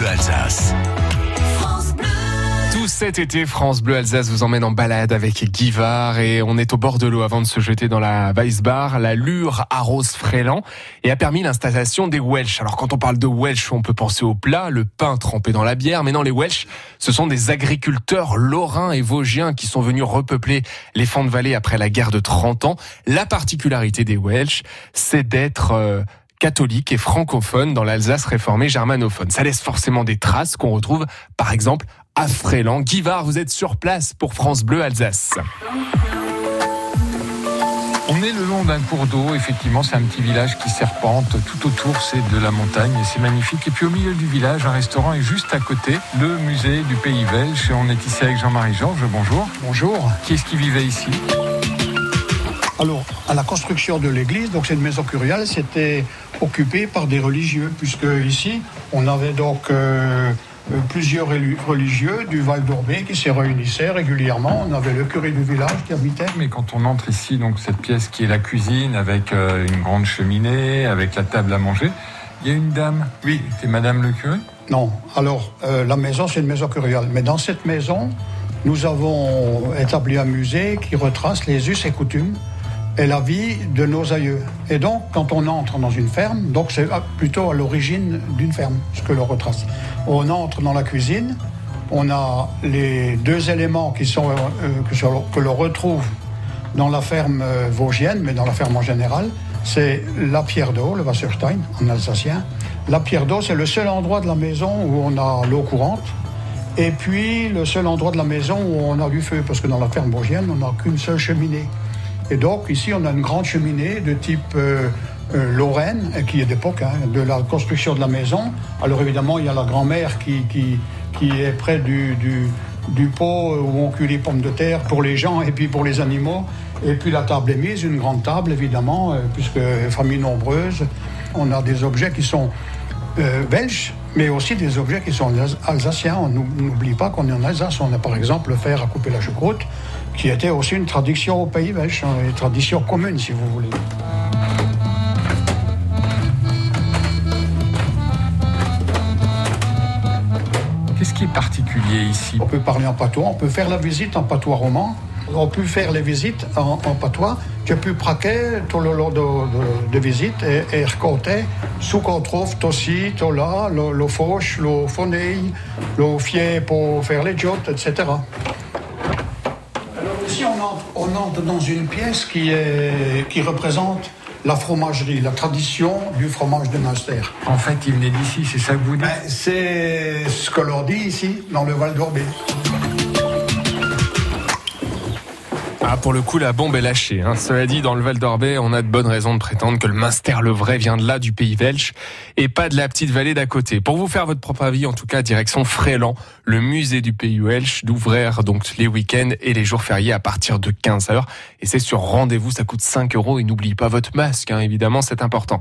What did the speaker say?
Bleu Alsace. Tout cet été, France Bleu Alsace vous emmène en balade avec Guivard et on est au bord de l'eau avant de se jeter dans la Weissbar. La Lure arrose Fréland et a permis l'installation des Welsh. Alors quand on parle de Welsh, on peut penser au plat, le pain trempé dans la bière, mais non, les Welsh, ce sont des agriculteurs lorrains et vosgiens qui sont venus repeupler les fonds de vallée après la guerre de 30 ans. La particularité des Welsh, c'est d'être euh, catholique et francophone dans l'Alsace réformée germanophone. Ça laisse forcément des traces qu'on retrouve, par exemple, à Fréland. Guivard, vous êtes sur place pour France Bleu Alsace. On est le long d'un cours d'eau, effectivement, c'est un petit village qui serpente. Tout autour, c'est de la montagne et c'est magnifique. Et puis au milieu du village, un restaurant est juste à côté, le musée du Pays Belge. On est ici avec Jean-Marie Georges. Bonjour. Bonjour. Qui est-ce qui vivait ici? Alors, à la construction de l'église, donc c'est une maison curiale, c'était occupé par des religieux, puisque ici, on avait donc euh, euh, plusieurs reli- religieux du Val d'Orbé qui se réunissaient régulièrement. On avait le curé du village qui habitait. Mais quand on entre ici, donc cette pièce qui est la cuisine avec euh, une grande cheminée, avec la table à manger, il y a une dame. Oui. C'est Madame le curé? Non, alors euh, la maison, c'est une maison curiale. Mais dans cette maison, nous avons établi un musée qui retrace les us et coutumes et la vie de nos aïeux. Et donc, quand on entre dans une ferme, donc c'est plutôt à l'origine d'une ferme, ce que l'on retrace. On entre dans la cuisine, on a les deux éléments qui sont, euh, que, sur- que l'on retrouve dans la ferme euh, vosgienne, mais dans la ferme en général, c'est la pierre d'eau, le Wasserstein en alsacien. La pierre d'eau, c'est le seul endroit de la maison où on a l'eau courante. Et puis, le seul endroit de la maison où on a du feu, parce que dans la ferme vosgienne, on n'a qu'une seule cheminée. Et donc, ici, on a une grande cheminée de type euh, euh, Lorraine, qui est d'époque, hein, de la construction de la maison. Alors, évidemment, il y a la grand-mère qui, qui, qui est près du, du, pot où on cuit les pommes de terre pour les gens et puis pour les animaux. Et puis, la table est mise, une grande table, évidemment, euh, puisque famille nombreuse. On a des objets qui sont euh, belges, mais aussi des objets qui sont alsa- alsaciens. On n'ou- n'oublie pas qu'on est en Alsace. On a par exemple le fer à couper la choucroute, qui était aussi une tradition au pays belge, hein, une tradition commune, si vous voulez. Qu'est-ce qui est particulier ici? On peut parler en patois, on peut faire la visite en patois roman. On peut faire les visites en, en patois. Tu peux praquer tout le long de, de, de visite et, et raconter ce qu'on trouve aussi, tout là, le, le fauche, le fonneil, le fier pour faire les jottes, etc. On entre, dans une pièce qui, est, qui représente la fromagerie, la tradition du fromage de Munster. En fait, il venait d'ici, c'est ça que vous dites? Ben, c'est ce que l'on dit ici, dans le Val d'Orbé. Ah, pour le coup, la bombe est lâchée. Hein. Cela dit, dans le Val d'Orbais, on a de bonnes raisons de prétendre que le Munster le vrai vient de là, du pays belge, et pas de la petite vallée d'à côté. Pour vous faire votre propre avis, en tout cas, direction Fréland, le musée du pays welsh, d'ouvrir donc les week-ends et les jours fériés à partir de 15h. Et c'est sur rendez-vous, ça coûte 5 euros. Et n'oubliez pas votre masque, hein, évidemment, c'est important.